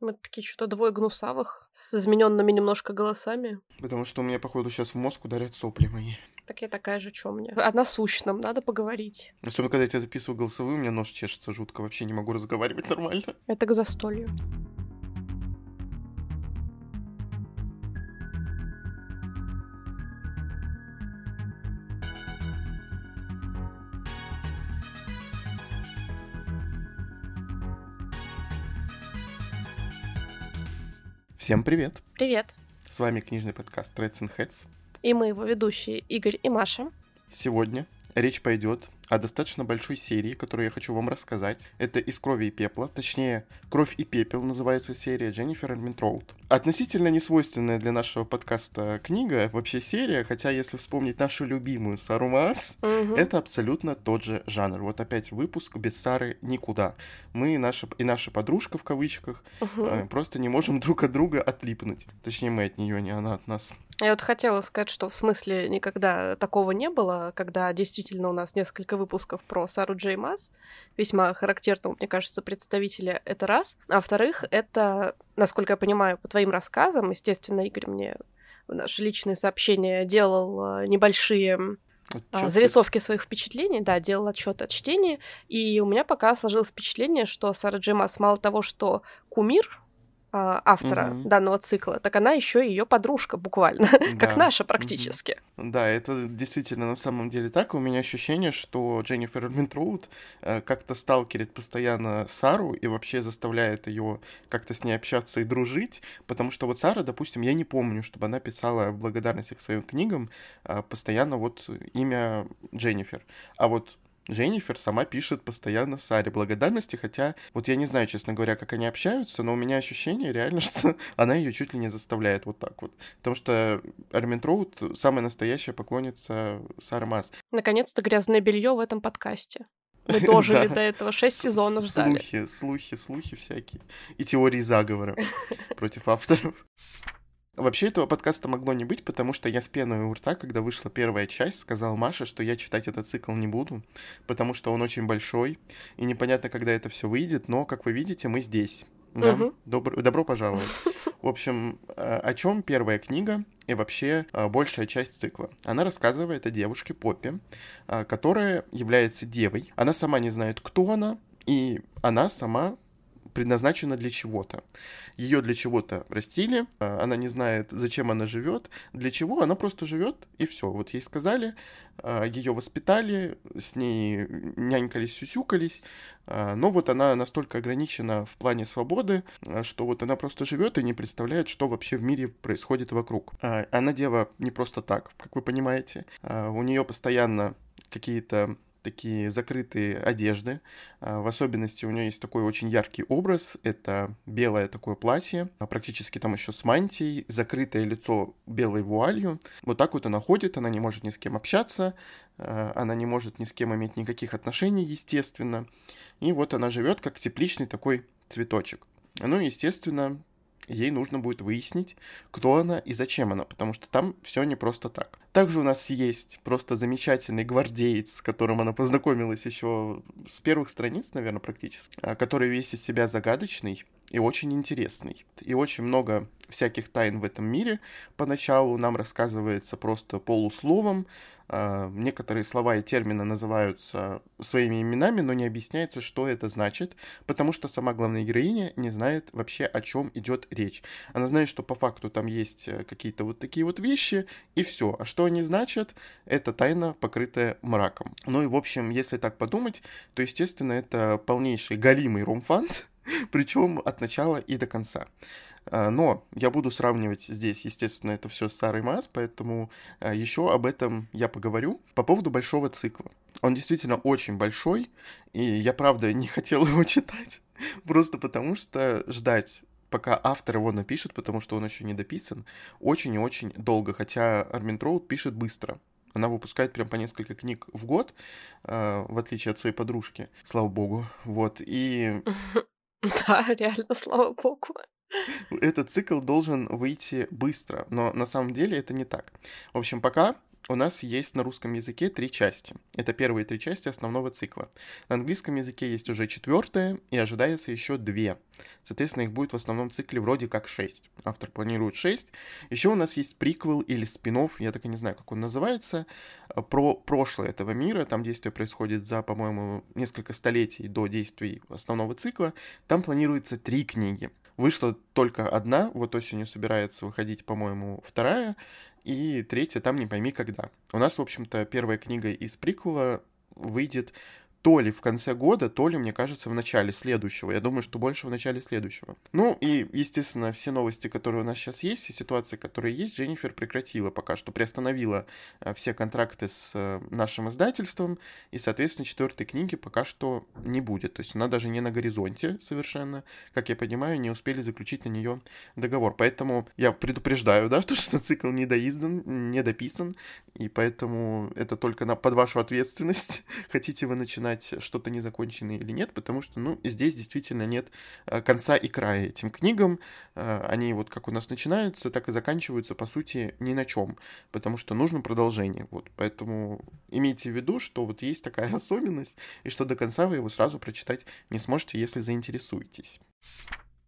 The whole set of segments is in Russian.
Мы такие что-то двое гнусавых, с измененными немножко голосами. Потому что у меня, походу, сейчас в мозг ударят сопли мои. Так я такая же, что мне? О насущном надо поговорить. Особенно, когда я тебя записываю голосовые, у меня нос чешется жутко. Вообще не могу разговаривать нормально. Это к застолью. Всем привет! Привет! С вами книжный подкаст Threads and Heads. И мы его ведущие Игорь и Маша. Сегодня речь пойдет о достаточно большой серии, которую я хочу вам рассказать. Это «Из крови и пепла», точнее, «Кровь и пепел» называется серия Дженнифер Эрминтроуд. Относительно несвойственная для нашего подкаста книга, вообще серия, хотя если вспомнить нашу любимую Сару Маас, Мгм. это абсолютно тот же жанр. Вот опять выпуск без Сары никуда. Мы наша, и наша подружка в кавычках э, просто не можем друг от друга отлипнуть. Точнее, мы от нее, не она от нас. Я вот хотела сказать, что в смысле никогда такого не было, когда действительно у нас несколько выпусков про Сару Джей Мас, весьма характерного, мне кажется, представителя, это раз. А во-вторых, это, насколько я понимаю, по твоим рассказам, естественно, Игорь мне в наши личные сообщения делал а, небольшие а, чё зарисовки своих впечатлений, да, делал отчет от чтения, и у меня пока сложилось впечатление, что Сара Джей мало того, что кумир автора Мгм. данного цикла, так она еще и ее подружка буквально, как Да. наша Мгм. практически. Да, это действительно на самом деле так. У меня ощущение, что Дженнифер Эрминтроуд э, как-то сталкерит постоянно Сару и вообще заставляет ее как-то с ней общаться и дружить, потому что вот Сара, допустим, я не помню, чтобы она писала в благодарности к своим книгам э, постоянно вот имя Дженнифер. А вот Дженнифер сама пишет постоянно Саре благодарности, хотя вот я не знаю, честно говоря, как они общаются, но у меня ощущение реально, что она ее чуть ли не заставляет вот так вот. Потому что Армин Троуд самая настоящая поклонница Сары Мас. Наконец-то грязное белье в этом подкасте. Мы дожили Да. до этого, шесть сезонов ждали. Слухи, слухи, слухи всякие. И теории заговора против авторов. Вообще этого подкаста могло не быть, потому что я с пеной у рта, когда вышла первая часть, сказал Маше, что я читать этот цикл не буду, потому что он очень большой, и непонятно, когда это все выйдет, но, как вы видите, мы здесь. Да? Мгм. Добро- добро пожаловать. В общем, э, о чем первая книга и вообще э, большая часть цикла? Она рассказывает о девушке Поппи, э, которая является девой. Она сама не знает, кто она, и она сама предназначена для чего-то. Ее для чего-то растили, э, она не знает, зачем она живет, для чего она просто живет, и все. Вот ей сказали, ее воспитали, с ней нянькались, сюсюкались, а, Но вот она настолько ограничена в плане свободы, а, что вот она просто живет и не представляет, что вообще в мире происходит вокруг. А, Она дева не просто так, как вы понимаете. А, У нее постоянно какие-то такие закрытые одежды. А, В особенности у нее есть такой очень яркий образ. Это белое такое платье, а практически там еще с мантией, закрытое лицо белой вуалью. Вот так вот она ходит, она не может ни с кем общаться, а, она не может ни с кем иметь никаких отношений, естественно. И вот она живет как тепличный такой цветочек. Ну, естественно, ей нужно будет выяснить, кто она и зачем она, потому что там все не просто так. Также у нас есть просто замечательный гвардеец, с которым она познакомилась еще с первых страниц, наверное, практически, а, который весь из себя загадочный и очень интересный. И очень много всяких тайн в этом мире. Поначалу нам рассказывается просто полусловом, а, Некоторые слова и термины называются своими именами, но не объясняется, что это значит, потому что сама главная героиня не знает вообще, о чем идет речь. Она знает, что по факту там есть э, какие-то вот такие вот вещи, и все. А что они значат, это тайна, покрытая мраком. Ну и, в общем, если так подумать, то, естественно, это полнейший галимый ромфант, причем от начала и до конца. А, Но я буду сравнивать здесь, естественно, это все с Сарой Мас, поэтому еще об этом я поговорю. По поводу большого цикла. Он действительно очень большой, и я, правда, не хотел его читать, просто потому что ждать пока автор его напишет, потому что он еще не дописан, очень и очень долго, хотя Армин Троуд пишет быстро. Она выпускает прям по несколько книг в год, э, в отличие от своей подружки, слава богу. Вот, и Да, реально, слава богу. этот цикл должен выйти быстро, но на самом деле это не так. В общем, пока у нас есть на русском языке три части. Это первые три части основного цикла. На английском языке есть уже четвертая, и ожидается еще две. Соответственно, их будет в основном цикле вроде как шесть. Автор планирует шесть. Еще у нас есть приквел или спин я так и не знаю, как он называется, про прошлое этого мира. Там действие происходит за, по-моему, несколько столетий до действий основного цикла. Там планируется три книги. Вышла только одна, вот осенью собирается выходить, по-моему, вторая, и третья там не пойми когда. У нас, в общем-то, первая книга из приквела выйдет то ли в конце года, то ли, мне кажется, в начале следующего. Я думаю, что больше в начале следующего. Ну и, естественно, все новости, которые у нас сейчас есть, и ситуации, которые есть, Дженнифер прекратила пока что, приостановила э, все контракты с э, нашим издательством, и, соответственно, четвертой книги пока что не будет. То есть она даже не на горизонте совершенно. Как я понимаю, не успели заключить на нее договор. Поэтому я предупреждаю, да, что, что цикл не доиздан, не дописан, и поэтому это только на, под вашу ответственность. Хотите вы начинать признать что-то незаконченное или нет, потому что, ну, здесь действительно нет э, конца и края этим книгам. Э, они вот как у нас начинаются, так и заканчиваются, по сути, ни на чем, потому что нужно продолжение. Вот, поэтому имейте в виду, что вот есть такая особенность, и что до конца вы его сразу прочитать не сможете, если заинтересуетесь.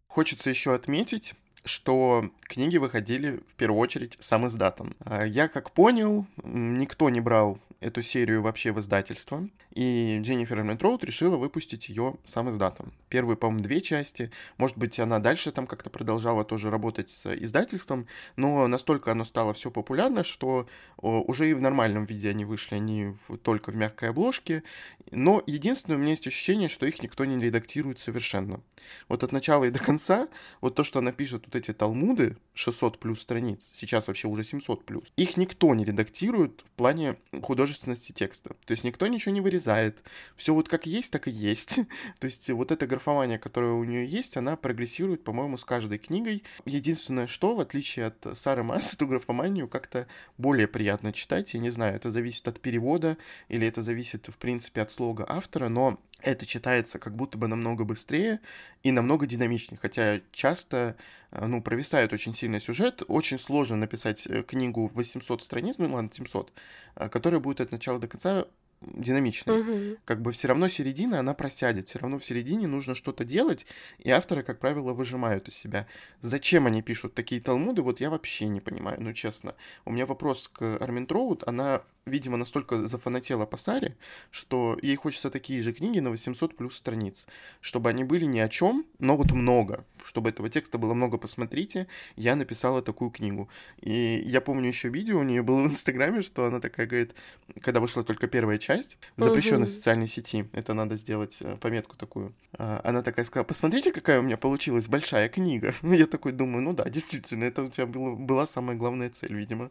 Хочется еще отметить, что книги выходили в первую очередь сам издатом. Э, я как понял, никто не брал эту серию вообще в издательство, и Дженнифер Эммет Роуд решила выпустить ее сам издатом. Первые, по-моему, две части. Может быть, она дальше там как-то продолжала тоже работать с издательством, но настолько оно стало все популярно, что уже и в нормальном виде они вышли, они в, только в мягкой обложке. Но единственное, у меня есть ощущение, что их никто не редактирует совершенно. Вот от начала и до конца, вот то, что она пишет, вот эти талмуды, 600 плюс страниц, сейчас вообще уже 700 плюс, их никто не редактирует в плане художественности текста. То есть никто ничего не вырезает. Все вот как есть, так и есть. То есть вот эта графомания, которая у нее есть, она прогрессирует, по-моему, с каждой книгой. Единственное, что, в отличие от Сары Масс, эту графоманию как-то более приятно читать. Я не знаю, это зависит от перевода или это зависит, в принципе, от слога автора, но это читается как будто бы намного быстрее и намного динамичнее, хотя часто, э, ну, провисает очень сильный сюжет, очень сложно написать э, книгу в 800 страниц, ну, ладно, 700, э, которая будет от начала до конца динамичной. Угу. Как бы все равно середина, она просядет. Все равно в середине нужно что-то делать, и авторы, как правило, выжимают из себя. Зачем они пишут такие талмуды, вот я вообще не понимаю, ну честно. У меня вопрос к Армин Троуд, она видимо, настолько зафанатела по Саре, что ей хочется такие же книги на 800 плюс страниц, чтобы они были ни о чем, но вот много, чтобы этого текста было много, посмотрите, я написала такую книгу. И я помню еще видео у нее было в Инстаграме, что она такая говорит, когда вышла только первая часть в запрещенной угу. социальной сети, это надо сделать э, пометку такую, а, она такая сказала, посмотрите, какая у меня получилась большая книга. Я такой думаю, ну да, действительно, это у тебя было, была самая главная цель, видимо.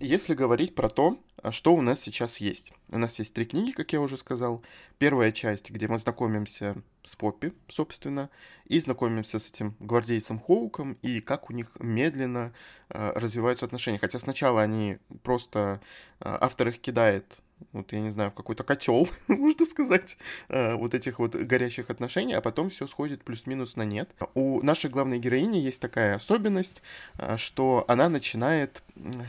Если говорить про то, что у нас сейчас есть. У нас есть три книги, как я уже сказал. Первая часть, где мы знакомимся с Поппи, собственно, и знакомимся с этим гвардейцем Хоуком, и как у них медленно э, развиваются отношения. Хотя сначала они просто... Э, автор их кидает вот я не знаю, в какой-то котел, можно сказать, э, вот этих вот горящих отношений, а потом все сходит плюс-минус на нет. У нашей главной героини есть такая особенность, э, что она начинает,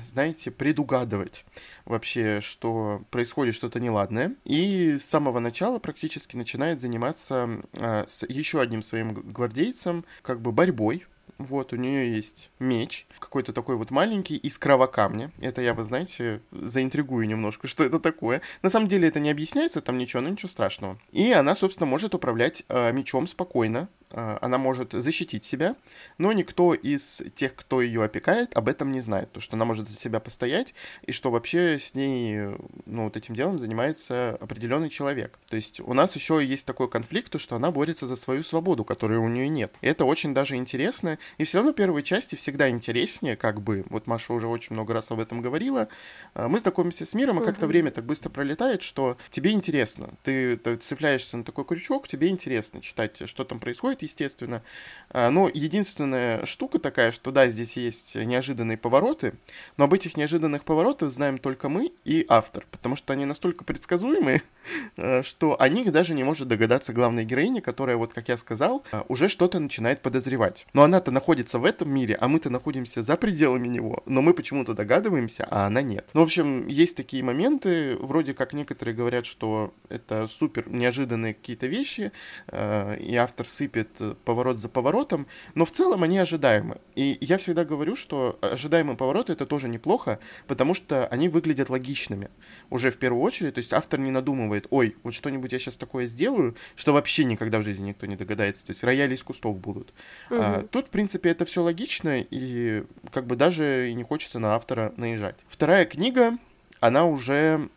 знаете, предугадывать вообще, что происходит что-то неладное, и с самого начала практически начинает заниматься э, с еще одним своим гвардейцем, как бы борьбой вот, у нее есть меч, какой-то такой вот маленький, из кровокамня. Это я, вы знаете, заинтригую немножко, что это такое. На самом деле это не объясняется, там ничего, но ничего страшного. И она, собственно, может управлять э, мечом спокойно, она может защитить себя, но никто из тех, кто ее опекает, об этом не знает, то, что она может за себя постоять, и что вообще с ней, ну, вот этим делом занимается определенный человек. То есть у нас еще есть такой конфликт, то, что она борется за свою свободу, которой у нее нет. И это очень даже интересно, и все равно первые части всегда интереснее, как бы, вот Маша уже очень много раз об этом говорила, а, мы знакомимся с миром, и как-то время так быстро пролетает, что тебе интересно, ты, ты цепляешься на такой крючок, тебе интересно читать, что там происходит, стоит, естественно. А, но единственная штука такая, что да, здесь есть неожиданные повороты, но об этих неожиданных поворотах знаем только мы и автор, потому что они настолько предсказуемые, э, что о них даже не может догадаться главная героиня, которая, вот как я сказал, э, уже что-то начинает подозревать. Но она-то находится в этом мире, а мы-то находимся за пределами него, но мы почему-то догадываемся, а она нет. Ну, в общем, есть такие моменты, вроде как некоторые говорят, что это супер неожиданные какие-то вещи, э, и автор сыпет поворот за поворотом, но в целом они ожидаемы. И я всегда говорю, что ожидаемые повороты это тоже неплохо, потому что они выглядят логичными уже в первую очередь. То есть автор не надумывает, ой, вот что-нибудь я сейчас такое сделаю, что вообще никогда в жизни никто не догадается. То есть рояли из кустов будут. Угу. А, тут, в принципе, это все логично, и как бы даже и не хочется на автора наезжать. Вторая книга, она уже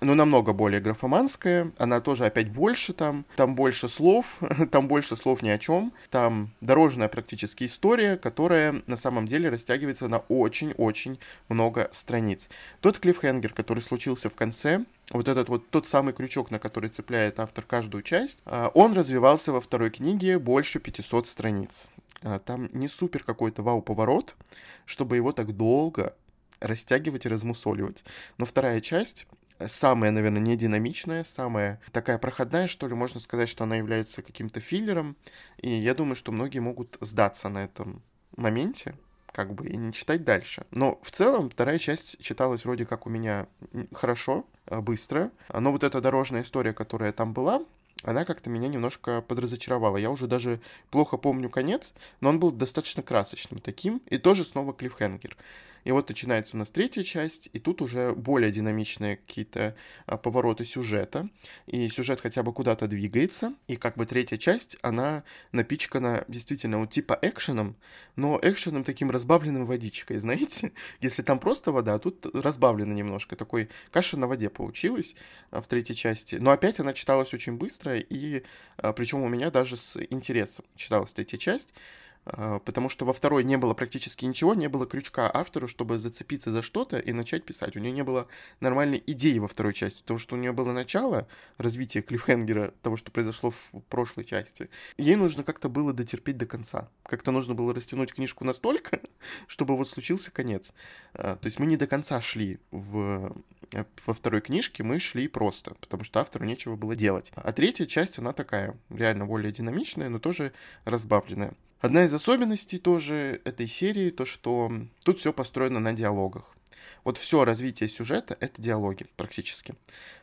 но намного более графоманская, она тоже опять больше там, там больше слов, там больше слов ни о чем, там дорожная практически история, которая на самом деле растягивается на очень-очень много страниц. Тот клиффхенгер, который случился в конце, вот этот вот тот самый крючок, на который цепляет автор каждую часть, а, он развивался во второй книге больше 500 страниц. А, там не супер какой-то вау-поворот, чтобы его так долго растягивать и размусоливать. Но вторая часть самая, наверное, не динамичная, самая такая проходная, что ли, можно сказать, что она является каким-то филлером, и я думаю, что многие могут сдаться на этом моменте, как бы, и не читать дальше. Но в целом вторая часть читалась вроде как у меня хорошо, э, быстро, но вот эта дорожная история, которая там была, она как-то меня немножко подразочаровала. Я уже даже плохо помню конец, но он был достаточно красочным таким, и тоже снова клиффхенгер. И вот начинается у нас третья часть, и тут уже более динамичные какие-то а, повороты сюжета, и сюжет хотя бы куда-то двигается, и как бы третья часть, она напичкана действительно вот типа экшеном, но экшеном таким разбавленным водичкой, знаете? Если там просто вода, а тут разбавлено немножко, такой каша на воде получилась а, в третьей части. Но опять она читалась очень быстро, и а, причем у меня даже с интересом читалась третья часть, потому что во второй не было практически ничего, не было крючка автору, чтобы зацепиться за что-то и начать писать. У нее не было нормальной идеи во второй части, потому что у нее было начало развития клиффхенгера, того, что произошло в прошлой части. Ей нужно как-то было дотерпеть до конца. Как-то нужно было растянуть книжку настолько, чтобы вот случился конец. А, то есть мы не до конца шли в, э, во второй книжке, мы шли просто, потому что автору нечего было делать. А третья часть, она такая, реально более динамичная, но тоже разбавленная. Одна из особенностей тоже этой серии, то что тут все построено на диалогах. Вот все развитие сюжета — это диалоги практически.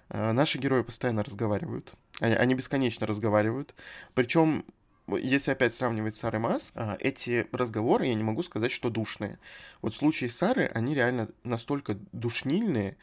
Э, наши герои постоянно разговаривают. Они, они бесконечно разговаривают. Причем если опять сравнивать с Сарой Мас, эти разговоры, я не могу сказать, что душные. Вот в случае Сары, они реально настолько душнильные,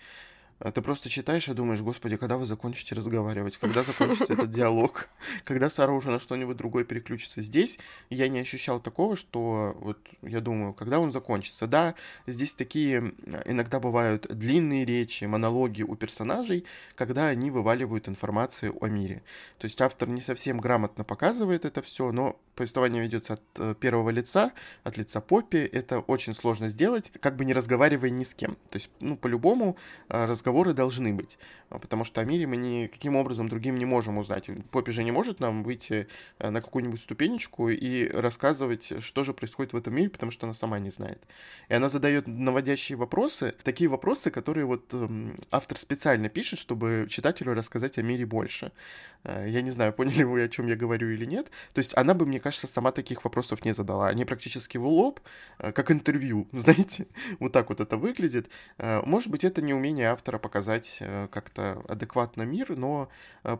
ты просто читаешь и думаешь, господи, когда вы закончите разговаривать, когда закончится этот диалог, когда Сара уже на что-нибудь другое переключится. Здесь я не ощущал такого, что вот я думаю, когда он закончится. Да, здесь такие иногда бывают длинные речи, монологи у персонажей, когда они вываливают информацию о мире. То есть автор не совсем грамотно показывает это все, но повествование ведется от э, первого лица, от лица Поппи. Это очень сложно сделать, как бы не разговаривая ни с кем. То есть, ну, по-любому э, разговоры должны быть, а, потому что о мире мы никаким образом другим не можем узнать. Поппи же не может нам выйти э, на какую-нибудь ступенечку и рассказывать, что же происходит в этом мире, потому что она сама не знает. И она задает наводящие вопросы, такие вопросы, которые вот эм, автор специально пишет, чтобы читателю рассказать о мире больше. Я не знаю, поняли вы, о чем я говорю или нет. То есть она бы, мне кажется, сама таких вопросов не задала. Они практически в лоб, э, как интервью, знаете, вот так вот это выглядит. Э, может быть, это не умение автора показать э, как-то адекватно мир, но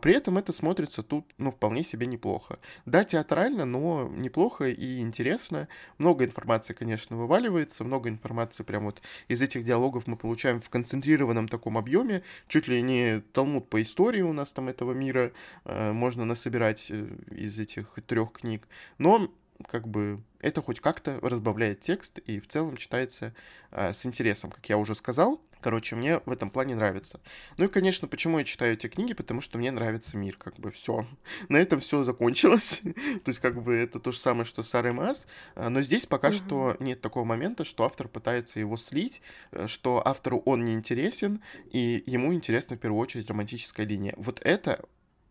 при этом это смотрится тут, ну, вполне себе неплохо. Да, театрально, но неплохо и интересно. Много информации, конечно, вываливается, много информации прям вот из этих диалогов мы получаем в концентрированном таком объеме, чуть ли не талмуд по истории у нас там этого мира можно насобирать из этих трех книг. Но как бы это хоть как-то разбавляет текст и в целом читается э, с интересом, как я уже сказал. Короче, мне в этом плане нравится. Ну и, конечно, почему я читаю эти книги? Потому что мне нравится мир, как бы все. На этом все закончилось. то есть, как бы это то же самое, что с РМС. А, но здесь пока угу. что нет такого момента, что автор пытается его слить, э, что автору он не интересен, и ему интересна в первую очередь романтическая линия. Вот это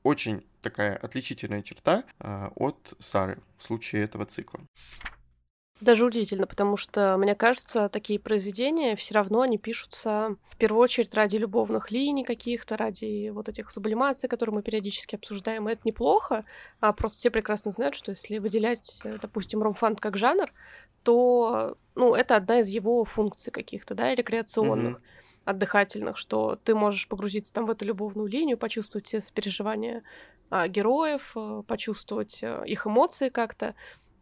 очень такая отличительная черта э, от Сары в случае этого цикла. Даже удивительно, потому что, мне кажется, такие произведения все равно они пишутся в первую очередь ради любовных линий каких-то, ради вот этих сублимаций, которые мы периодически обсуждаем. И это неплохо, а просто все прекрасно знают, что если выделять, э, допустим, ромфант как жанр, то, ну, это одна из его функций каких-то, да, рекреационных. Mm-hmm отдыхательных, что ты можешь погрузиться там в эту любовную линию, почувствовать все сопереживания а, героев, а, почувствовать а, их эмоции как-то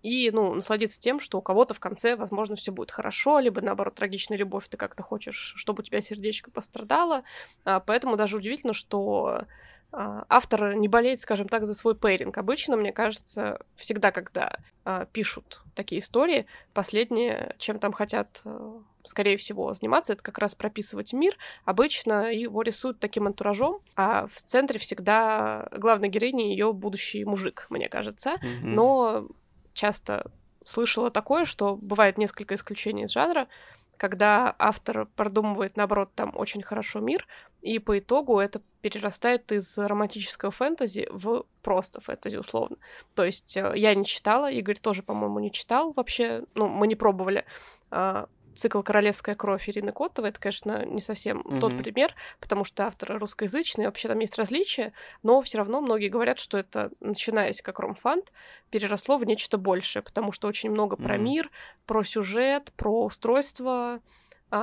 и, ну, насладиться тем, что у кого-то в конце, возможно, все будет хорошо, либо, наоборот, трагичная любовь, ты как-то хочешь, чтобы у тебя сердечко пострадало. А, поэтому даже удивительно, что а, автор не болеет, скажем так, за свой пейринг. Обычно, мне кажется, всегда, когда а, пишут такие истории, последнее, чем там хотят, а, скорее всего, заниматься, это как раз прописывать мир. Обычно его рисуют таким антуражом, а в центре всегда главной героиня ее будущий мужик, мне кажется. Mm-hmm. Но часто слышала такое, что бывает несколько исключений из жанра, когда автор продумывает, наоборот, там очень хорошо мир, и по итогу это перерастает из романтического фэнтези в просто фэнтези, условно. То есть э, я не читала, Игорь тоже, по-моему, не читал вообще, ну, мы не пробовали а, цикл «Королевская кровь» Ирины Котовой, это, конечно, не совсем mm-hmm. тот пример, потому что автор русскоязычный, вообще там есть различия, но все равно многие говорят, что это, начинаясь как ромфант, переросло в нечто большее, потому что очень много про мир, про сюжет, про устройство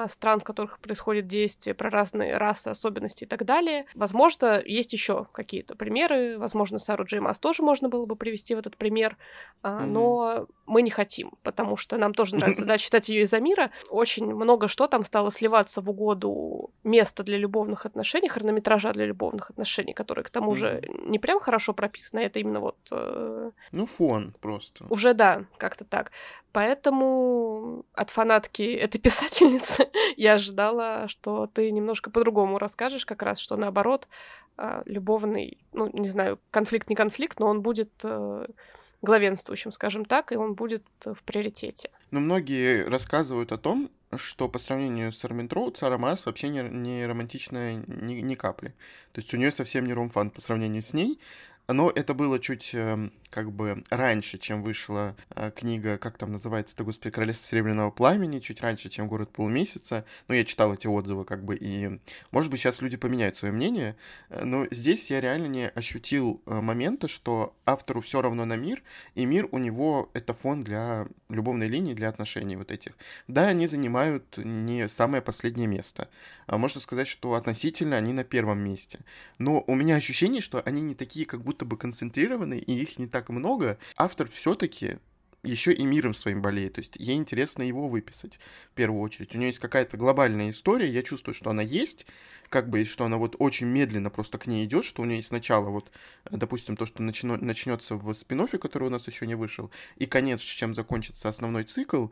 стран, в которых происходит действие, про разные расы, особенности и так далее. Возможно, есть еще какие-то примеры. Возможно, Сару Джеймас тоже можно было бы привести в этот пример, mm-hmm. но мы не хотим, потому что нам тоже нравится да, читать ее из-за мира. Очень много что там стало сливаться в угоду места для любовных отношений, хронометража для любовных отношений, который к тому же не прям хорошо прописано, это именно вот... Э... Ну, фон просто. Уже да, как-то так. Поэтому от фанатки этой писательницы я ожидала, что ты немножко по-другому расскажешь, как раз, что наоборот, а, любовный, ну, не знаю, конфликт не конфликт, но он будет э, главенствующим, скажем так, и он будет в приоритете. Но многие рассказывают о том, что по сравнению с Армин Троуд, Сара Маас вообще не, не романтичная ни, ни капли. То есть у нее совсем не ромфан по сравнению с ней. Но это было чуть эм, как бы раньше, чем вышла э, книга, как там называется, это, господи, «Королевство Серебряного Пламени», чуть раньше, чем «Город полумесяца». Ну, я читал эти отзывы, как бы, и, может быть, сейчас люди поменяют свое мнение, э, но здесь я реально не ощутил э, момента, что автору все равно на мир, и мир у него — это фон для любовной линии, для отношений вот этих. Да, они занимают не самое последнее место. А можно сказать, что относительно они на первом месте. Но у меня ощущение, что они не такие, как будто бы концентрированы, и их не так много. Автор все-таки еще и миром своим болеет. То есть ей интересно его выписать в первую очередь. У нее есть какая-то глобальная история, я чувствую, что она есть, как бы, что она вот очень медленно просто к ней идет, что у нее есть сначала вот, допустим, то, что начнется в спин который у нас еще не вышел, и конец, чем закончится основной цикл,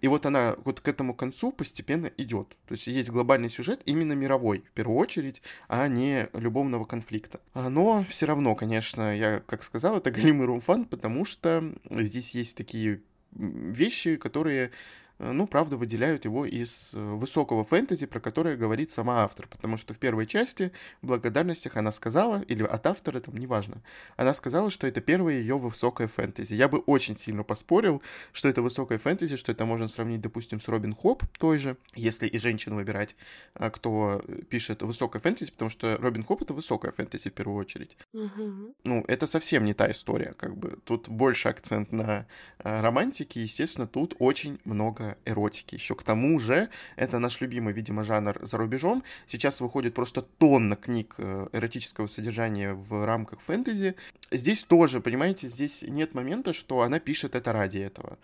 и вот она вот к этому концу постепенно идет. То есть есть глобальный сюжет именно мировой, в первую очередь, а не любовного конфликта. А, но все равно, конечно, я, как сказал, это галимый румфан, потому что здесь есть такие вещи, которые Э, ну, правда, выделяют его из э, высокого фэнтези, про которое говорит сама автор, потому что в первой части в благодарностях она сказала, или от автора, там, неважно, она сказала, что это первое ее высокое фэнтези. Я бы очень сильно поспорил, что это высокое фэнтези, что это можно сравнить, допустим, с Робин Хобб той же, если и женщину выбирать, а, кто пишет высокое фэнтези, потому что Робин Хобб — это высокое фэнтези в первую очередь. Mm-hmm. Ну, это совсем не та история, как бы. Тут больше акцент на романтике, естественно, тут очень много эротики. Еще к тому же, это наш любимый, видимо, жанр за рубежом. Сейчас выходит просто тонна книг э, эротического содержания в рамках фэнтези. Здесь тоже, понимаете, здесь нет момента, что она пишет это ради этого.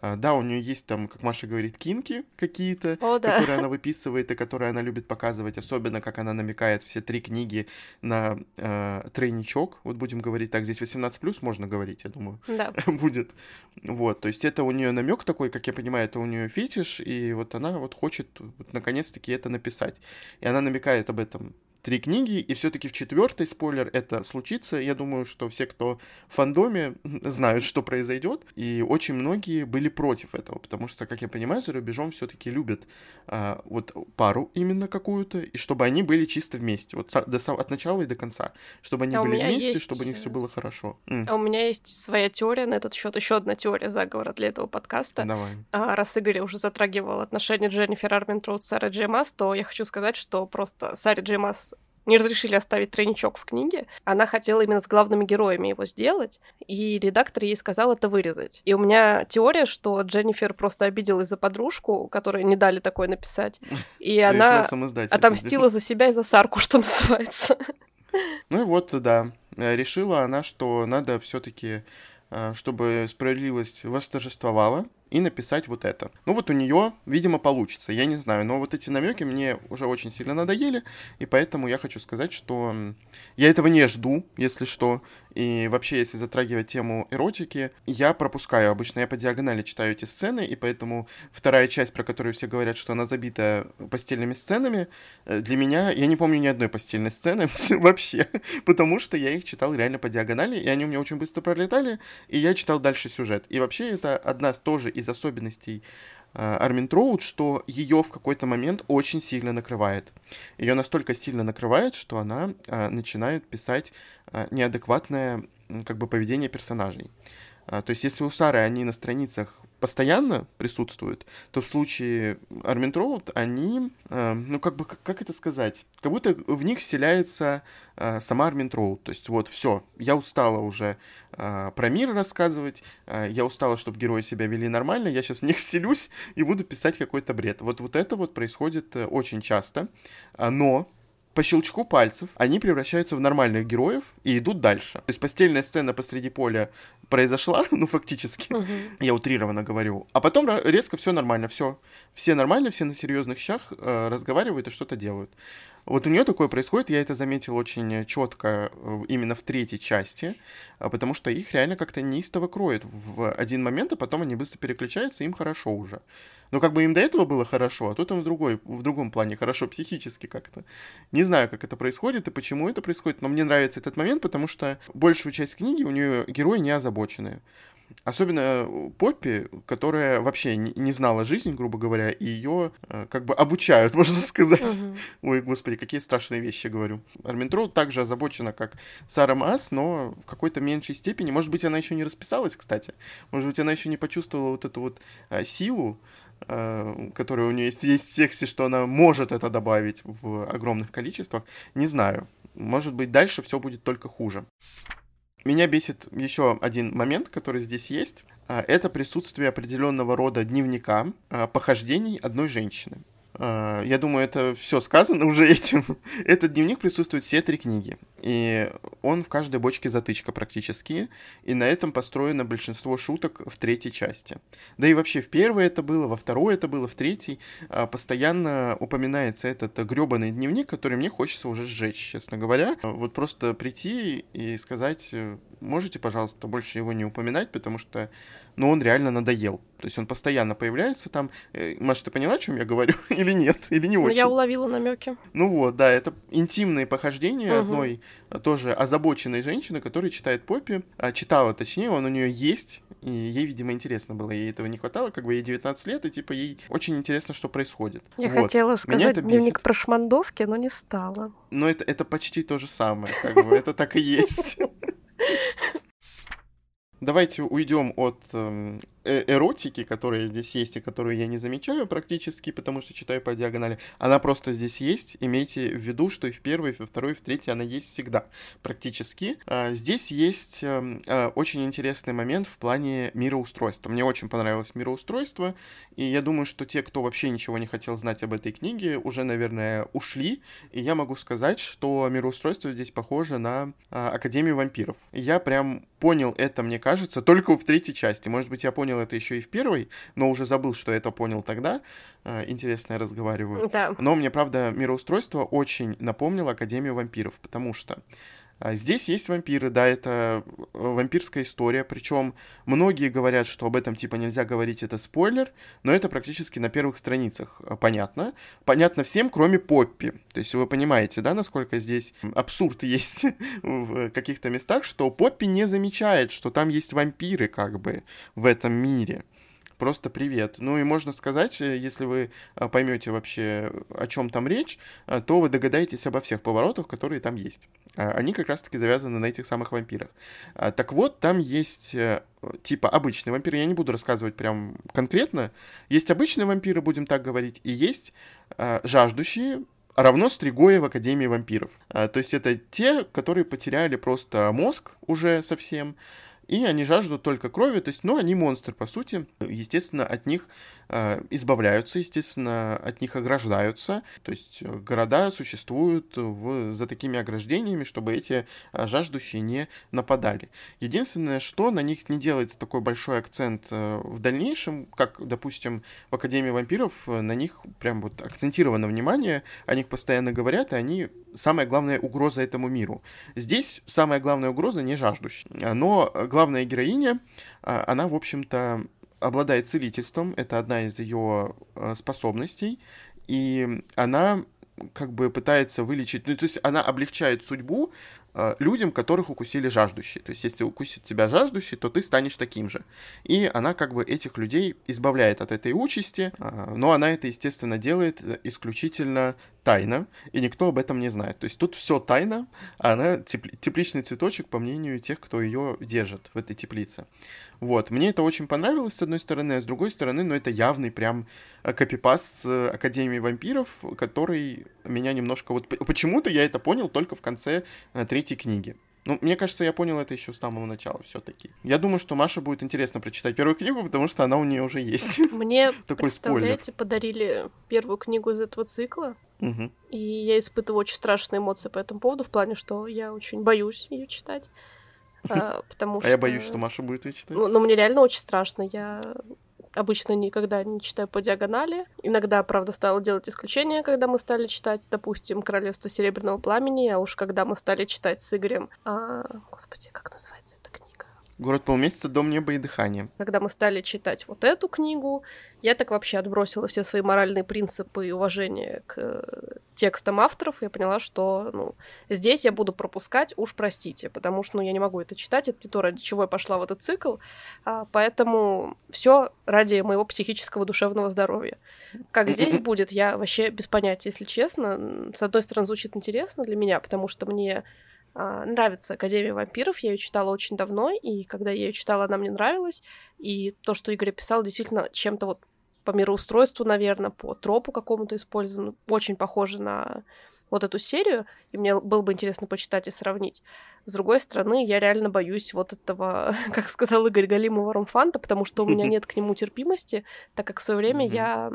А, да, у нее есть там, как Маша говорит, кинки какие-то, О, да. которые она выписывает и которые она любит показывать, особенно как она намекает все три книги на э, тройничок. Вот будем говорить так, здесь 18 плюс можно говорить, я думаю, да. будет. Вот, то есть это у нее намек такой, как я понимаю, это у нее фетиш, и вот она вот хочет вот, наконец-таки это написать. И она намекает об этом три книги, и все-таки в четвертой, спойлер, это случится. Я думаю, что все, кто в фандоме, знают, что произойдет. И очень многие были против этого, потому что, как я понимаю, за рубежом все-таки любят а, вот пару именно какую-то, и чтобы они были чисто вместе, вот до, от начала и до конца, чтобы они а были вместе, есть... чтобы у них все было хорошо. А у меня есть своя теория на этот счет, еще одна теория заговора для этого подкаста. Давай. А, раз Игорь уже затрагивал отношения Дженнифер Арминтроуд с Сарой Джеймас, то я хочу сказать, что просто Саре Джеймас не разрешили оставить тройничок в книге. Она хотела именно с главными героями его сделать, и редактор ей сказал это вырезать. И у меня теория, что Дженнифер просто обиделась за подружку, которой не дали такое написать, и она отомстила за себя и за Сарку, что называется. Ну и вот, да, решила она, что надо все-таки, э, чтобы справедливость восторжествовала, и написать вот это. Ну вот у нее, видимо, получится, я не знаю, но вот эти намеки мне уже очень сильно надоели, и поэтому я хочу сказать, что я этого не жду, если что, и вообще, если затрагивать тему эротики, я пропускаю обычно, я по диагонали читаю эти сцены, и поэтому вторая часть, про которую все говорят, что она забита постельными сценами, э, для меня, я не помню ни одной постельной сцены вообще, потому что я их читал реально по диагонали, и они у меня очень быстро пролетали, и я читал дальше сюжет. И вообще это одна тоже из особенностей э, Армин Троуд, что ее в какой-то момент очень сильно накрывает. Ее настолько сильно накрывает, что она а, начинает писать а, неадекватное как бы поведение персонажей. А, то есть если у Сары они на страницах постоянно присутствуют, то в случае Армин Троуд они, э, ну как бы, как, это сказать, как будто в них вселяется э, сама Армин Троуд. То есть вот, все, я устала уже э, про мир рассказывать, э, я устала, чтобы герои себя вели нормально, я сейчас в них вселюсь и буду писать какой-то бред. Вот, вот это вот происходит э, очень часто, но по щелчку пальцев они превращаются в нормальных героев и идут дальше. То есть постельная сцена посреди поля произошла, ну фактически, угу. я утрированно говорю, а потом резко все нормально, все, все нормально, все на серьезных щах э, разговаривают и что-то делают. Вот у нее такое происходит, я это заметил очень четко э, именно в третьей части, а, потому что их реально как-то неистово кроет в один момент, а потом они быстро переключаются, им хорошо уже. Но как бы им до этого было хорошо, а тут им в, другой, в другом плане хорошо психически как-то. Не знаю, как это происходит и почему это происходит, но мне нравится этот момент, потому что большую часть книги у нее герои не озабоченные. Особенно Поппи, которая вообще не, знала жизнь, грубо говоря, и ее э, как бы обучают, можно сказать. Ой, господи, какие страшные вещи говорю. Армин Троуд также озабочена, как Сара Маас, но в какой-то меньшей степени. Может быть, она еще не расписалась, кстати. Может быть, она еще не почувствовала вот эту вот а, силу, которая у нее есть, есть в тексте, что она может это добавить в огромных количествах. Не знаю. Может быть, дальше все будет только хуже. Меня бесит еще один момент, который здесь есть. А, это присутствие определенного рода дневника а, похождений одной женщины. А, я думаю, это все сказано уже этим. Этот дневник присутствует все три книги. И он в каждой бочке затычка практически. И на этом построено большинство шуток в третьей части. Да и вообще в первой это было, во второй это было, в третьей. Постоянно упоминается этот гребаный дневник, который мне хочется уже сжечь, честно говоря. Вот просто прийти и сказать, можете, пожалуйста, больше его не упоминать, потому что но он реально надоел. То есть он постоянно появляется там. Э, Маша, ты поняла, о чем я говорю? Или нет? Или не ну, очень? Я уловила намеки. Ну вот, да, это интимные похождения угу. одной а, тоже озабоченной женщины, которая читает Поппи. А, читала, точнее, он у нее есть. И ей, видимо, интересно было. Ей этого не хватало. Как бы ей 19 лет, и типа ей очень интересно, что происходит. Я вот. хотела сказать дневник про шмандовки, но не стала. Но это, это почти то же самое. Как бы это так и есть. Давайте уйдем от эм, эротики, которая здесь есть и которую я не замечаю практически, потому что читаю по диагонали, она просто здесь есть. Имейте в виду, что и в первой, и во второй, и в третьей она есть всегда практически. А, здесь есть эм, а, очень интересный момент в плане мироустройства. Мне очень понравилось мироустройство, и я думаю, что те, кто вообще ничего не хотел знать об этой книге, уже, наверное, ушли. И я могу сказать, что мироустройство здесь похоже на а, Академию вампиров. Я прям понял это, мне кажется, только в третьей части. Может быть, я понял понял это еще и в первой, но уже забыл, что это понял тогда. А, интересно, я разговариваю. Да. Но мне, правда, мироустройство очень напомнило Академию вампиров, потому что здесь есть вампиры, да, это э, вампирская история, причем многие говорят, что об этом типа нельзя говорить, это спойлер, но это практически на первых страницах э, понятно. Понятно всем, кроме Поппи. То есть вы понимаете, да, насколько здесь абсурд есть в каких-то местах, что Поппи не замечает, что там есть вампиры как бы в этом мире просто привет. Ну и можно сказать, э, если вы э, поймете вообще, о чем там речь, э, то вы догадаетесь обо всех поворотах, которые там есть. Они как раз-таки завязаны на этих самых вампирах. Так вот, там есть типа обычный вампир, я не буду рассказывать прям конкретно. Есть обычные вампиры, будем так говорить, и есть жаждущие, равно Стригоя в Академии вампиров. То есть это те, которые потеряли просто мозг уже совсем, и они жаждут только крови, то есть, ну, они монстры, по сути. Естественно, от них избавляются, естественно, от них ограждаются. То есть э, города существуют в, за такими ограждениями, чтобы эти э, жаждущие не нападали. Единственное, что на них не делается такой большой акцент э, в дальнейшем, как, допустим, в Академии вампиров, э, на них прям вот акцентировано внимание, о них постоянно говорят, и они самая главная угроза этому миру. Здесь самая главная угроза не жаждущий. Но главная героиня, она, в общем-то, обладает целительством, это одна из ее а, способностей, и она как бы пытается вылечить, ну, то есть она облегчает судьбу Э, людям, которых укусили жаждущие. То есть, если укусит тебя жаждущий, то ты станешь таким же. И она как бы этих людей избавляет от этой участи, э, но она это, естественно, делает исключительно тайно, и никто об этом не знает. То есть тут все тайно, а она тепли- тепличный цветочек, по мнению тех, кто ее держит в этой теплице. Вот, мне это очень понравилось, с одной стороны, а с другой стороны, ну, это явный прям э, копипаст с Академии вампиров, который меня немножко... Вот почему-то я это понял только в конце третьей третьей книги. Ну, мне кажется, я понял это еще с самого начала все-таки. Я думаю, что Маше будет интересно прочитать первую книгу, потому что она у нее уже есть. Мне, Такой представляете, спойлер. подарили первую книгу из этого цикла. Угу. И я испытываю очень страшные эмоции по этому поводу, в плане, что я очень боюсь ее читать. А, потому что... А я боюсь, что Маша будет ее читать. Ну, ну, мне реально очень страшно. Я обычно никогда не читаю по диагонали. Иногда, правда, стала делать исключения, когда мы стали читать, допустим, «Королевство Серебряного Пламени», а уж когда мы стали читать с Игорем... А... Господи, как называется? Город полмесяца, дом неба и дыхание. Когда мы стали читать вот эту книгу, я так вообще отбросила все свои моральные принципы и уважение к э, текстам авторов, я поняла, что ну, здесь я буду пропускать, уж простите, потому что ну, я не могу это читать, это не то, ради чего я пошла в этот цикл, а, поэтому все ради моего психического душевного здоровья. Как здесь будет, я вообще без понятия, если честно. С одной стороны, звучит интересно для меня, потому что мне нравится Академия вампиров. Я ее читала очень давно, и когда я ее читала, она мне нравилась. И то, что Игорь писал, действительно чем-то вот по мироустройству, наверное, по тропу какому-то использован, очень похоже на вот эту серию, и мне было бы интересно почитать и сравнить. С другой стороны, я реально боюсь вот этого, как сказал Игорь Галимова, ромфанта, потому что у меня нет к нему терпимости, так как в свое время я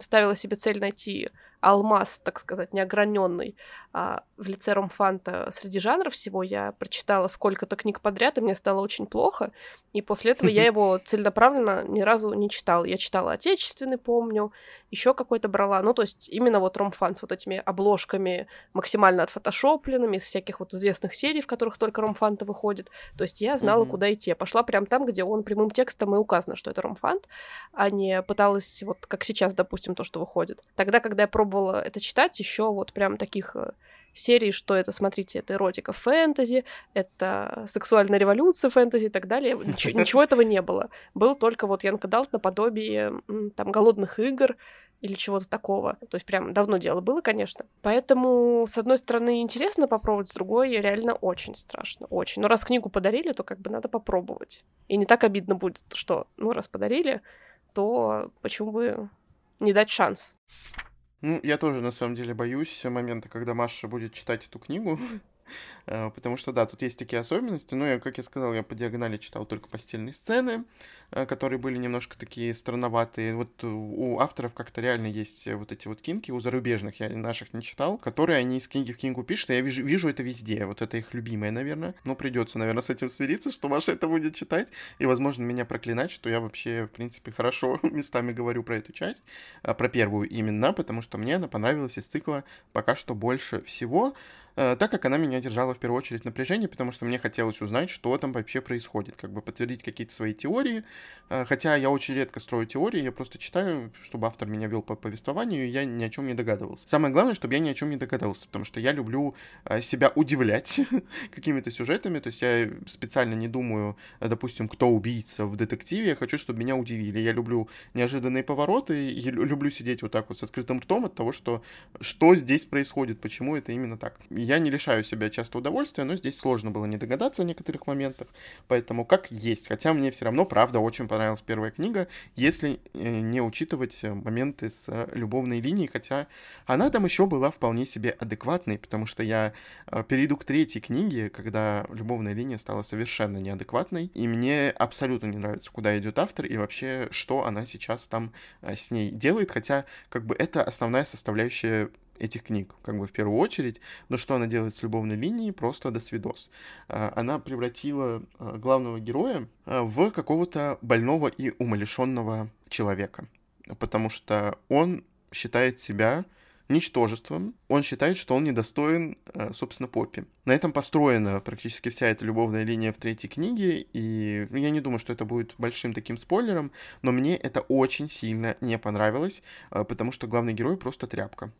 ставила себе цель найти алмаз, так сказать, неограненный а, в лице ромфанта среди жанров всего. Я прочитала сколько-то книг подряд, и мне стало очень плохо. И после этого я его целенаправленно ни разу не читала. Я читала отечественный, помню, еще какой-то брала. Ну, то есть именно вот ромфан с вот этими обложками максимально отфотошопленными, из всяких вот известных серий, в которых только ромфанта выходит. То есть я знала, mm-hmm. куда идти. Я пошла прямо там, где он прямым текстом и указано, что это ромфант, а не пыталась вот как сейчас, допустим, то, что выходит. Тогда, когда я пробовала это читать, еще вот прям таких э, серий, что это, смотрите, это эротика фэнтези, это сексуальная революция фэнтези и так далее. Ничего, ничего этого не было. Был только вот Янка Далт наподобие там голодных игр или чего-то такого. То есть прям давно дело было, конечно. Поэтому, с одной стороны, интересно попробовать, с другой реально очень страшно. Очень. Но раз книгу подарили, то как бы надо попробовать. И не так обидно будет, что, ну, раз подарили, то почему бы не дать шанс? Ну, я тоже, на самом деле, боюсь момента, когда Маша будет читать эту книгу. Э, потому что, да, тут есть такие особенности. Ну, я, как я сказал, я по диагонали читал только постельные сцены, э, которые были немножко такие странноватые. Вот у авторов как-то реально есть вот эти вот кинки, у зарубежных, я наших не читал, которые они из книги в книгу пишут, и я вижу, вижу это везде. Вот это их любимое, наверное. Но придется, наверное, с этим смириться, что Маша это будет читать, и, возможно, меня проклинать, что я вообще, в принципе, хорошо местами говорю про эту часть, э, про первую именно, потому что мне она понравилась из цикла пока что больше всего. Э, так как она меня держала в первую очередь напряжение, потому что мне хотелось узнать, что там вообще происходит, как бы подтвердить какие-то свои теории. Э, хотя я очень редко строю теории, я просто читаю, чтобы автор меня вел по повествованию, и я ни о чем не догадывался. Самое главное, чтобы я ни о чем не догадывался, потому что я люблю э, себя удивлять какими-то сюжетами, то есть я специально не думаю, допустим, кто убийца в детективе, я хочу, чтобы меня удивили. Я люблю неожиданные повороты, и люблю сидеть вот так вот с открытым ртом от того, что что здесь происходит, почему это именно так. Я не лишаю себя часто удовольствия, но здесь сложно было не догадаться о некоторых моментах, поэтому как есть. Хотя мне все равно, правда, очень понравилась первая книга, если э, не учитывать моменты с любовной линией, хотя она там еще была вполне себе адекватной, потому что я э, перейду к третьей книге, когда любовная линия стала совершенно неадекватной, и мне абсолютно не нравится, куда идет автор и вообще, что она сейчас там э, с ней делает, хотя как бы это основная составляющая этих книг, как бы в первую очередь. Но что она делает с любовной линией? Просто до свидос. Э, она превратила э, главного героя в какого-то больного и умалишенного человека. Потому что он считает себя ничтожеством. Он считает, что он недостоин, собственно, Поппи. На этом построена практически вся эта любовная линия в третьей книге, и я не думаю, что это будет большим таким спойлером, но мне это очень сильно не понравилось, потому что главный герой просто тряпка.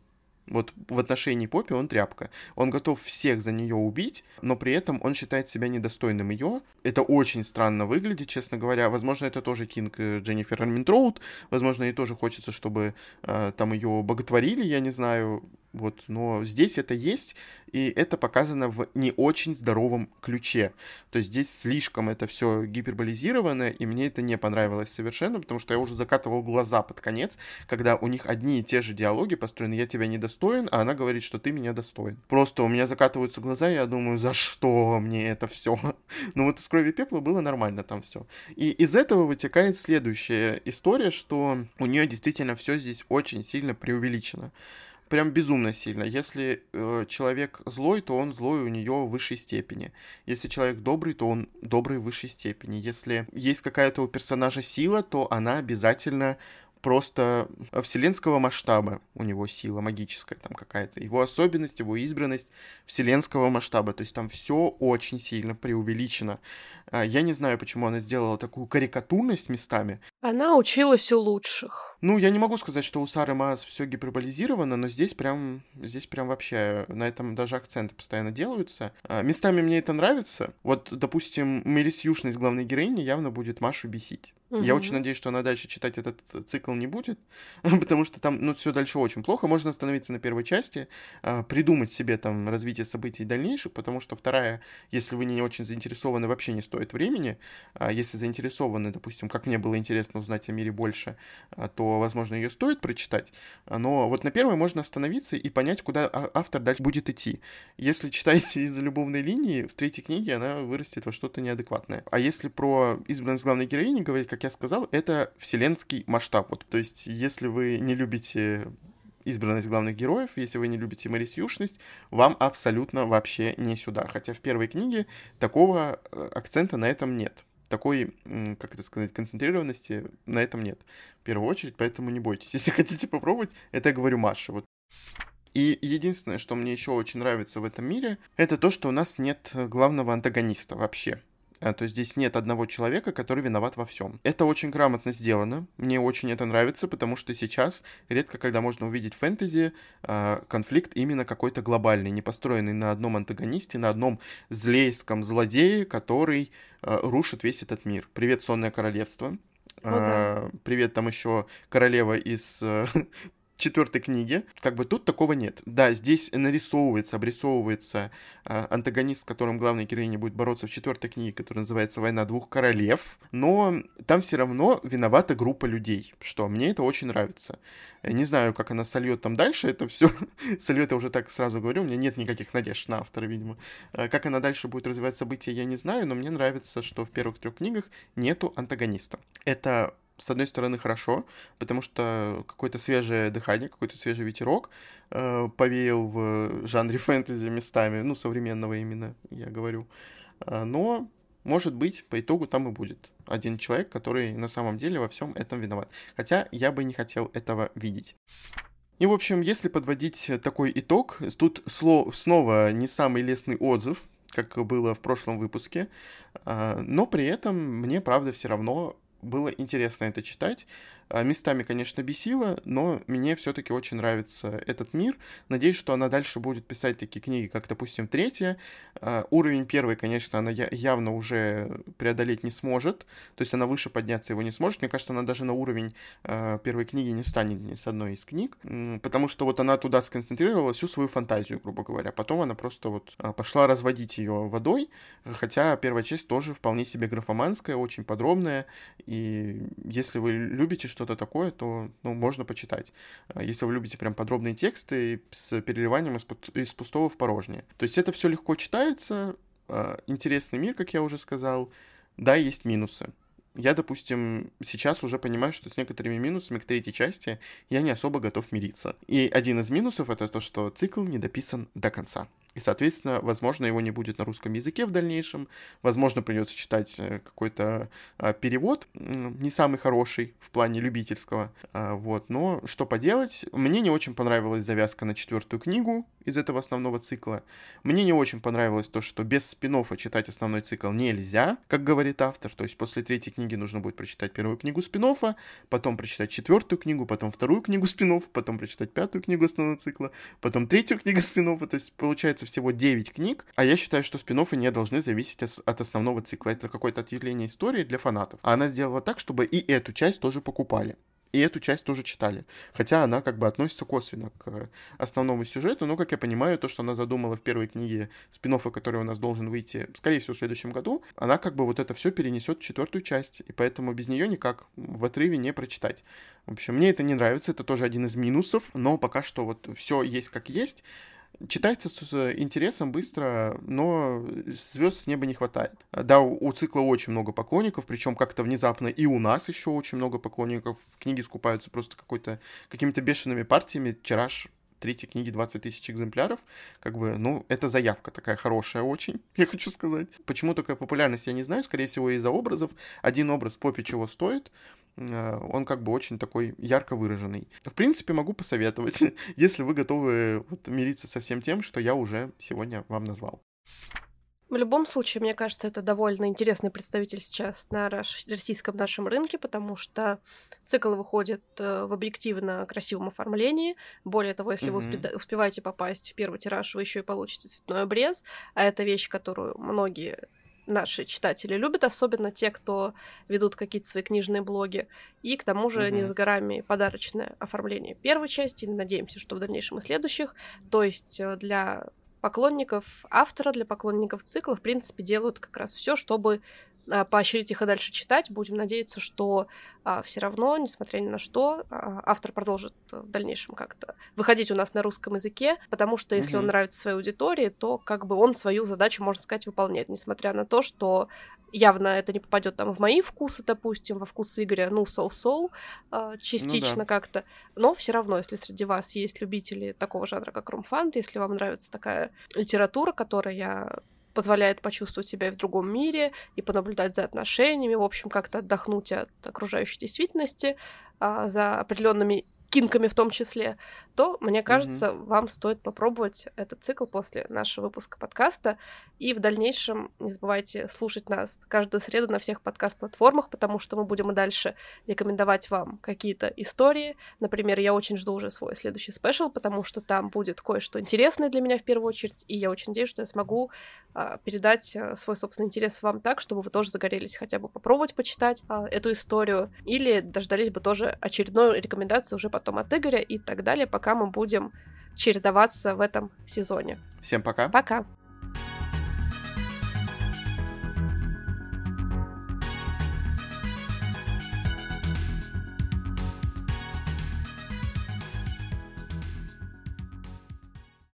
Вот в отношении Поппи он тряпка. Он готов всех за нее убить, но при этом он считает себя недостойным ее. Это очень странно выглядит, честно говоря. Возможно, это тоже Кинг Дженнифер Арминтроуд. Возможно, ей тоже хочется, чтобы э, там ее боготворили, я не знаю. Вот, но здесь это есть, и это показано в не очень здоровом ключе. То есть здесь слишком это все гиперболизировано, и мне это не понравилось совершенно, потому что я уже закатывал глаза под конец, когда у них одни и те же диалоги построены «я тебя недостоин», а она говорит, что ты меня достоин. Просто у меня закатываются глаза, и я думаю, за что мне это все? Ну вот из крови пепла было нормально там все. И из этого вытекает следующая история, что у нее действительно все здесь очень сильно преувеличено прям безумно сильно. Если э, человек злой, то он злой у нее в высшей степени. Если человек добрый, то он добрый в высшей степени. Если есть какая-то у персонажа сила, то она обязательно просто вселенского масштаба у него сила магическая там какая-то. Его особенность, его избранность вселенского масштаба. То есть там все очень сильно преувеличено. А, я не знаю, почему она сделала такую карикатурность местами. Она училась у лучших. Ну, я не могу сказать, что у Сары Маас все гиперболизировано, но здесь прям, здесь прям вообще на этом даже акценты постоянно делаются. А, местами мне это нравится. Вот, допустим, Мелис Юшна из главной героини явно будет Машу бесить. Угу. Я очень надеюсь, что она дальше читать этот цикл не будет, потому что там, ну, все дальше очень плохо. Можно остановиться на первой части, а, придумать себе там развитие событий дальнейших, потому что вторая, если вы не очень заинтересованы, вообще не стоит времени. А если заинтересованы, допустим, как мне было интересно узнать о мире больше, а, то, возможно, ее стоит прочитать. Но вот на первой можно остановиться и понять, куда а, автор дальше будет идти. Если читаете из-за любовной линии, в третьей книге она вырастет во что-то неадекватное. А если про избранность главной героини говорить, как я сказал, это вселенский масштаб. Вот, то есть, если вы не любите избранность главных героев, если вы не любите Марисюшность, вам абсолютно вообще не сюда. Хотя в первой книге такого э, акцента на этом нет. Такой, как это сказать, концентрированности на этом нет. В первую очередь, поэтому не бойтесь. Если хотите попробовать, это я говорю Маше. Вот. И единственное, что мне еще очень нравится в этом мире, это то, что у нас нет главного антагониста вообще. А, то есть здесь нет одного человека, который виноват во всем. Это очень грамотно сделано. Мне очень это нравится, потому что сейчас редко, когда можно увидеть в фэнтези а, конфликт именно какой-то глобальный, не построенный на одном антагонисте, на одном злейском злодее, который а, рушит весь этот мир. Привет, Сонное Королевство. О, да. Привет, там еще королева из четвертой книге. Как бы тут такого нет. Да, здесь нарисовывается, обрисовывается э, антагонист, с которым главная героиня будет бороться в четвертой книге, которая называется «Война двух королев». Но там все равно виновата группа людей, что мне это очень нравится. Не знаю, как она сольет там дальше это все. сольет я уже так сразу говорю, у меня нет никаких надежд на автора, видимо. Э, как она дальше будет развивать события, я не знаю, но мне нравится, что в первых трех книгах нету антагониста. Это с одной стороны, хорошо, потому что какое-то свежее дыхание, какой-то свежий ветерок э, повеял в жанре фэнтези местами, ну, современного именно, я говорю. Э, но, может быть, по итогу там и будет один человек, который на самом деле во всем этом виноват. Хотя я бы не хотел этого видеть. И, в общем, если подводить такой итог, тут снова не самый лестный отзыв как было в прошлом выпуске, а, но при этом мне, правда, все равно было интересно это читать. А, местами, конечно, бесило, но мне все-таки очень нравится этот мир. Надеюсь, что она дальше будет писать такие книги, как, допустим, третья. А, уровень первый, конечно, она явно уже преодолеть не сможет. То есть она выше подняться его не сможет. Мне кажется, она даже на уровень а, первой книги не встанет ни с одной из книг. Потому что вот она туда сконцентрировала всю свою фантазию, грубо говоря. Потом она просто вот пошла разводить ее водой. Хотя первая часть тоже вполне себе графоманская, очень подробная. И если вы любите что что-то такое, то ну, можно почитать. А если вы любите прям подробные тексты с переливанием из, пустого в порожнее. То есть это все легко читается, а, интересный мир, как я уже сказал. Да, есть минусы. Я, допустим, сейчас уже понимаю, что с некоторыми минусами к третьей части я не особо готов мириться. И один из минусов это то, что цикл не дописан до конца. И, соответственно, возможно, его не будет на русском языке в дальнейшем. Возможно, придется читать э, какой-то а, перевод, не самый хороший в плане любительского. А, вот. Но что поделать? Мне не очень понравилась завязка на четвертую книгу из этого основного цикла. Мне не очень понравилось то, что без спин читать основной цикл нельзя, как говорит автор. То есть после третьей книги нужно будет прочитать первую книгу спин потом прочитать четвертую книгу, потом вторую книгу спин потом прочитать пятую книгу основного цикла, потом третью книгу спин То есть получается получается всего 9 книг, а я считаю, что спин не должны зависеть от основного цикла. Это какое-то ответвление истории для фанатов. А она сделала так, чтобы и эту часть тоже покупали и эту часть тоже читали. Хотя она как бы относится косвенно к основному сюжету, но, как я понимаю, то, что она задумала в первой книге спин который у нас должен выйти, скорее всего, в следующем году, она как бы вот это все перенесет в четвертую часть, и поэтому без нее никак в отрыве не прочитать. В общем, мне это не нравится, это тоже один из минусов, но пока что вот все есть как есть, Читается с интересом быстро, но звезд с неба не хватает. Да, у цикла очень много поклонников, причем как-то внезапно и у нас еще очень много поклонников. Книги скупаются просто какой-то какими-то бешеными партиями. Тираж третьей книги 20 тысяч экземпляров, как бы, ну, это заявка такая хорошая очень, я хочу сказать. Почему такая популярность, я не знаю, скорее всего, из-за образов. Один образ попе чего стоит, он как бы очень такой ярко выраженный. В принципе, могу посоветовать, если вы готовы вот, мириться со всем тем, что я уже сегодня вам назвал. В любом случае, мне кажется, это довольно интересный представитель сейчас на российском нашем рынке, потому что цикл выходит э, в объективно красивом оформлении. Более того, если mm-hmm. вы успе- успеваете попасть в первый тираж, вы еще и получите цветной обрез, а это вещь, которую многие наши читатели любят, особенно те, кто ведут какие-то свои книжные блоги. И к тому же mm-hmm. не с горами подарочное оформление первой части. Надеемся, что в дальнейшем и следующих. То есть э, для поклонников автора, для поклонников цикла, в принципе, делают как раз все, чтобы поощрить их и дальше читать. Будем надеяться, что а, все равно, несмотря ни на что, а, автор продолжит в дальнейшем как-то выходить у нас на русском языке, потому что если угу. он нравится своей аудитории, то как бы он свою задачу, можно сказать, выполняет, несмотря на то, что явно это не попадет там в мои вкусы, допустим, во вкус Игоря, ну, соу-соу, частично ну, да. как-то. Но все равно, если среди вас есть любители такого жанра, как ромфант, если вам нравится такая литература, которая позволяет почувствовать себя в другом мире, и понаблюдать за отношениями, в общем, как-то отдохнуть от окружающей действительности, а, за определенными кинками в том числе, то, мне кажется, mm-hmm. вам стоит попробовать этот цикл после нашего выпуска подкаста. И в дальнейшем не забывайте слушать нас каждую среду на всех подкаст-платформах, потому что мы будем и дальше рекомендовать вам какие-то истории. Например, я очень жду уже свой следующий спешл, потому что там будет кое-что интересное для меня в первую очередь, и я очень надеюсь, что я смогу а, передать а, свой собственный интерес вам так, чтобы вы тоже загорелись хотя бы попробовать почитать а, эту историю, или дождались бы тоже очередной рекомендации уже потом от Игоря и так далее, пока мы будем чередоваться в этом сезоне. Всем пока. Пока.